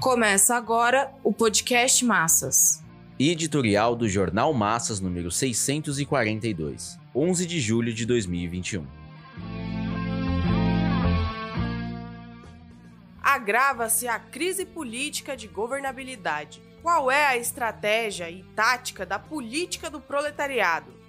Começa agora o podcast Massas. Editorial do Jornal Massas número 642, 11 de julho de 2021. Agrava-se a crise política de governabilidade. Qual é a estratégia e tática da política do proletariado?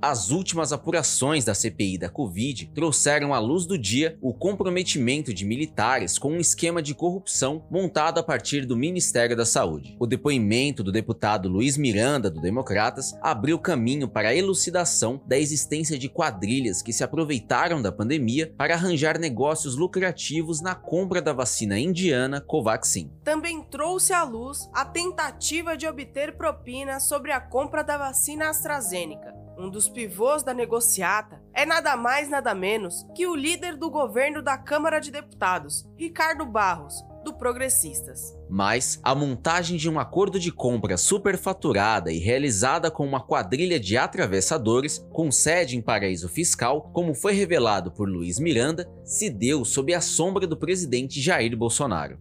As últimas apurações da CPI da Covid trouxeram à luz do dia o comprometimento de militares com um esquema de corrupção montado a partir do Ministério da Saúde. O depoimento do deputado Luiz Miranda, do Democratas, abriu caminho para a elucidação da existência de quadrilhas que se aproveitaram da pandemia para arranjar negócios lucrativos na compra da vacina indiana Covaxin. Também trouxe à luz a tentativa de obter propina sobre a compra da vacina AstraZeneca um dos pivôs da negociata, é nada mais nada menos que o líder do governo da Câmara de Deputados, Ricardo Barros, do Progressistas. Mas a montagem de um acordo de compra superfaturada e realizada com uma quadrilha de atravessadores com sede em paraíso fiscal, como foi revelado por Luiz Miranda, se deu sob a sombra do presidente Jair Bolsonaro.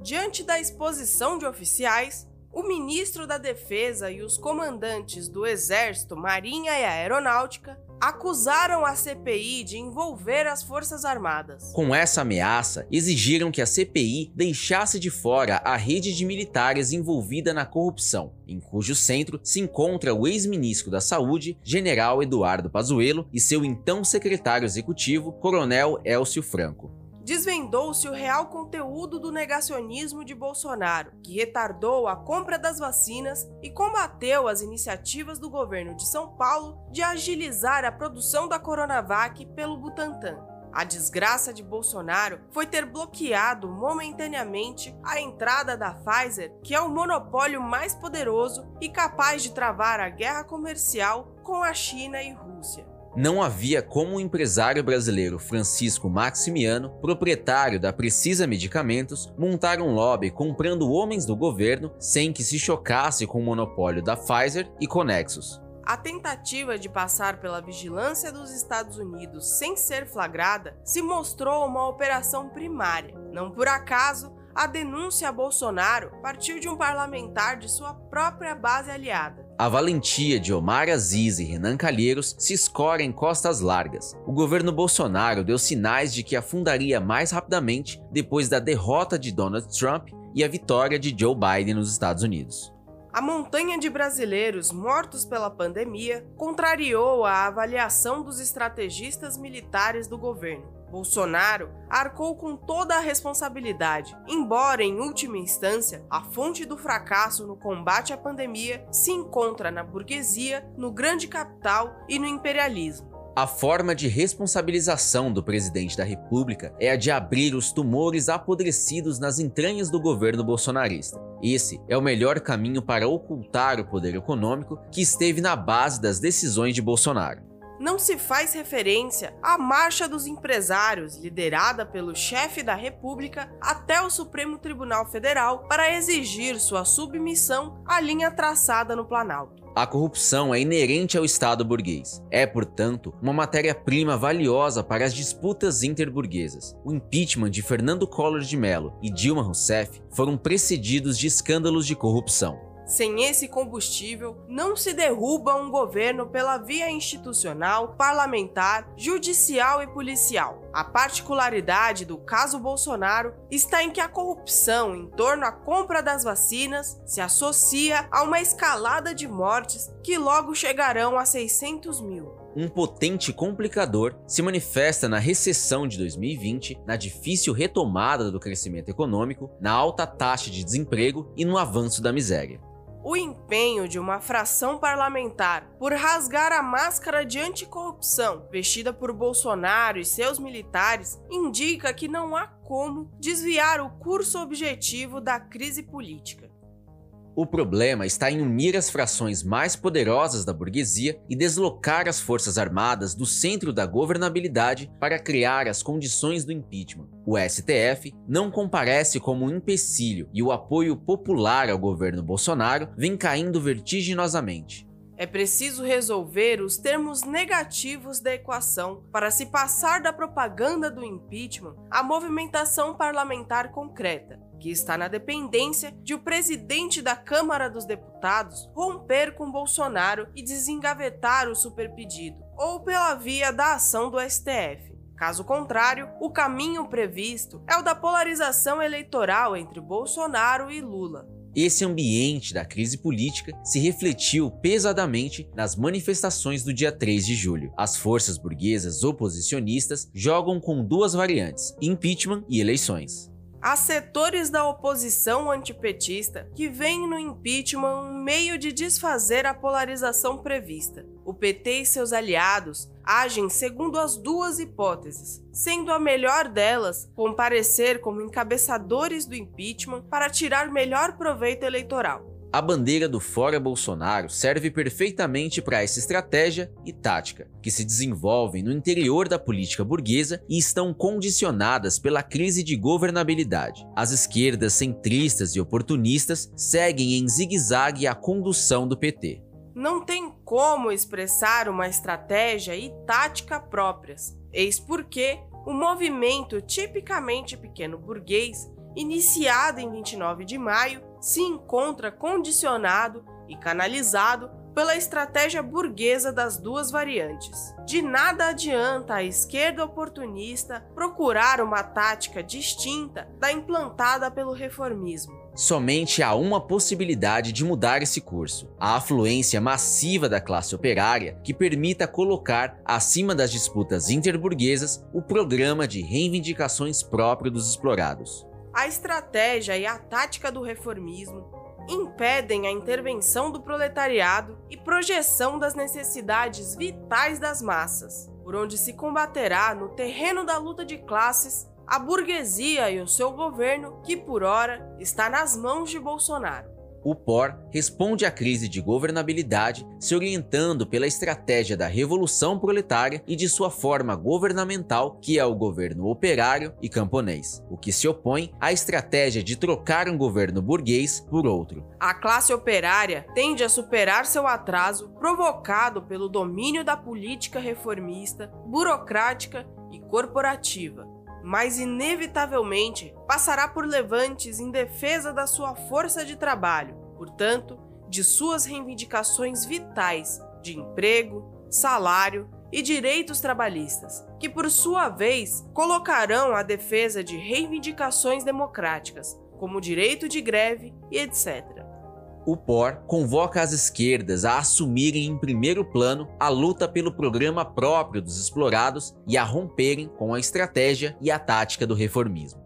Diante da exposição de oficiais, o ministro da Defesa e os comandantes do Exército, Marinha e Aeronáutica acusaram a CPI de envolver as Forças Armadas. Com essa ameaça, exigiram que a CPI deixasse de fora a rede de militares envolvida na corrupção, em cujo centro se encontra o ex-ministro da Saúde, General Eduardo Pazuello, e seu então secretário executivo, Coronel Elcio Franco desvendou-se o real conteúdo do negacionismo de Bolsonaro, que retardou a compra das vacinas e combateu as iniciativas do governo de São Paulo de agilizar a produção da Coronavac pelo Butantan. A desgraça de Bolsonaro foi ter bloqueado momentaneamente a entrada da Pfizer, que é o monopólio mais poderoso e capaz de travar a guerra comercial com a China e Rússia não havia como o empresário brasileiro Francisco Maximiano, proprietário da Precisa Medicamentos, montar um lobby comprando homens do governo sem que se chocasse com o monopólio da Pfizer e Conexus. A tentativa de passar pela vigilância dos Estados Unidos sem ser flagrada se mostrou uma operação primária. Não por acaso, a denúncia a Bolsonaro partiu de um parlamentar de sua própria base aliada. A valentia de Omar Aziz e Renan Calheiros se escora em costas largas. O governo Bolsonaro deu sinais de que afundaria mais rapidamente depois da derrota de Donald Trump e a vitória de Joe Biden nos Estados Unidos. A montanha de brasileiros mortos pela pandemia contrariou a avaliação dos estrategistas militares do governo. Bolsonaro arcou com toda a responsabilidade, embora em última instância a fonte do fracasso no combate à pandemia se encontra na burguesia, no grande capital e no imperialismo. A forma de responsabilização do presidente da República é a de abrir os tumores apodrecidos nas entranhas do governo bolsonarista. Esse é o melhor caminho para ocultar o poder econômico que esteve na base das decisões de Bolsonaro não se faz referência à Marcha dos Empresários, liderada pelo chefe da República até o Supremo Tribunal Federal para exigir sua submissão à linha traçada no Planalto. A corrupção é inerente ao Estado burguês. É, portanto, uma matéria-prima valiosa para as disputas interburguesas. O impeachment de Fernando Collor de Mello e Dilma Rousseff foram precedidos de escândalos de corrupção. Sem esse combustível, não se derruba um governo pela via institucional, parlamentar, judicial e policial. A particularidade do caso Bolsonaro está em que a corrupção em torno à compra das vacinas se associa a uma escalada de mortes que logo chegarão a 600 mil um potente complicador se manifesta na recessão de 2020, na difícil retomada do crescimento econômico, na alta taxa de desemprego e no avanço da miséria o empenho de uma fração parlamentar por rasgar a máscara de anticorrupção vestida por Bolsonaro e seus militares indica que não há como desviar o curso objetivo da crise política. O problema está em unir as frações mais poderosas da burguesia e deslocar as forças armadas do centro da governabilidade para criar as condições do impeachment. O STF não comparece como um empecilho e o apoio popular ao governo Bolsonaro vem caindo vertiginosamente. É preciso resolver os termos negativos da equação para se passar da propaganda do impeachment à movimentação parlamentar concreta, que está na dependência de o presidente da Câmara dos Deputados romper com Bolsonaro e desengavetar o superpedido, ou pela via da ação do STF. Caso contrário, o caminho previsto é o da polarização eleitoral entre Bolsonaro e Lula. Esse ambiente da crise política se refletiu pesadamente nas manifestações do dia 3 de julho. As forças burguesas oposicionistas jogam com duas variantes: impeachment e eleições. Há setores da oposição antipetista que veem no impeachment um meio de desfazer a polarização prevista. O PT e seus aliados agem segundo as duas hipóteses, sendo a melhor delas comparecer como encabeçadores do impeachment para tirar melhor proveito eleitoral. A bandeira do Fora Bolsonaro serve perfeitamente para essa estratégia e tática, que se desenvolvem no interior da política burguesa e estão condicionadas pela crise de governabilidade. As esquerdas centristas e oportunistas seguem em zigue-zague a condução do PT. Não tem como expressar uma estratégia e tática próprias. Eis porque o movimento tipicamente pequeno burguês, iniciado em 29 de maio, se encontra condicionado e canalizado pela estratégia burguesa das duas variantes. De nada adianta a esquerda oportunista procurar uma tática distinta da implantada pelo reformismo. Somente há uma possibilidade de mudar esse curso: a afluência massiva da classe operária que permita colocar acima das disputas interburguesas o programa de reivindicações próprio dos explorados a estratégia e a tática do reformismo impedem a intervenção do proletariado e projeção das necessidades vitais das massas, por onde se combaterá no terreno da luta de classes a burguesia e o seu governo, que por ora está nas mãos de Bolsonaro o POR responde à crise de governabilidade se orientando pela estratégia da revolução proletária e de sua forma governamental, que é o governo operário e camponês, o que se opõe à estratégia de trocar um governo burguês por outro. A classe operária tende a superar seu atraso provocado pelo domínio da política reformista, burocrática e corporativa mas inevitavelmente passará por levantes em defesa da sua força de trabalho, portanto, de suas reivindicações vitais de emprego, salário e direitos trabalhistas, que por sua vez colocarão a defesa de reivindicações democráticas, como o direito de greve e etc o POR convoca as esquerdas a assumirem em primeiro plano a luta pelo programa próprio dos explorados e a romperem com a estratégia e a tática do reformismo.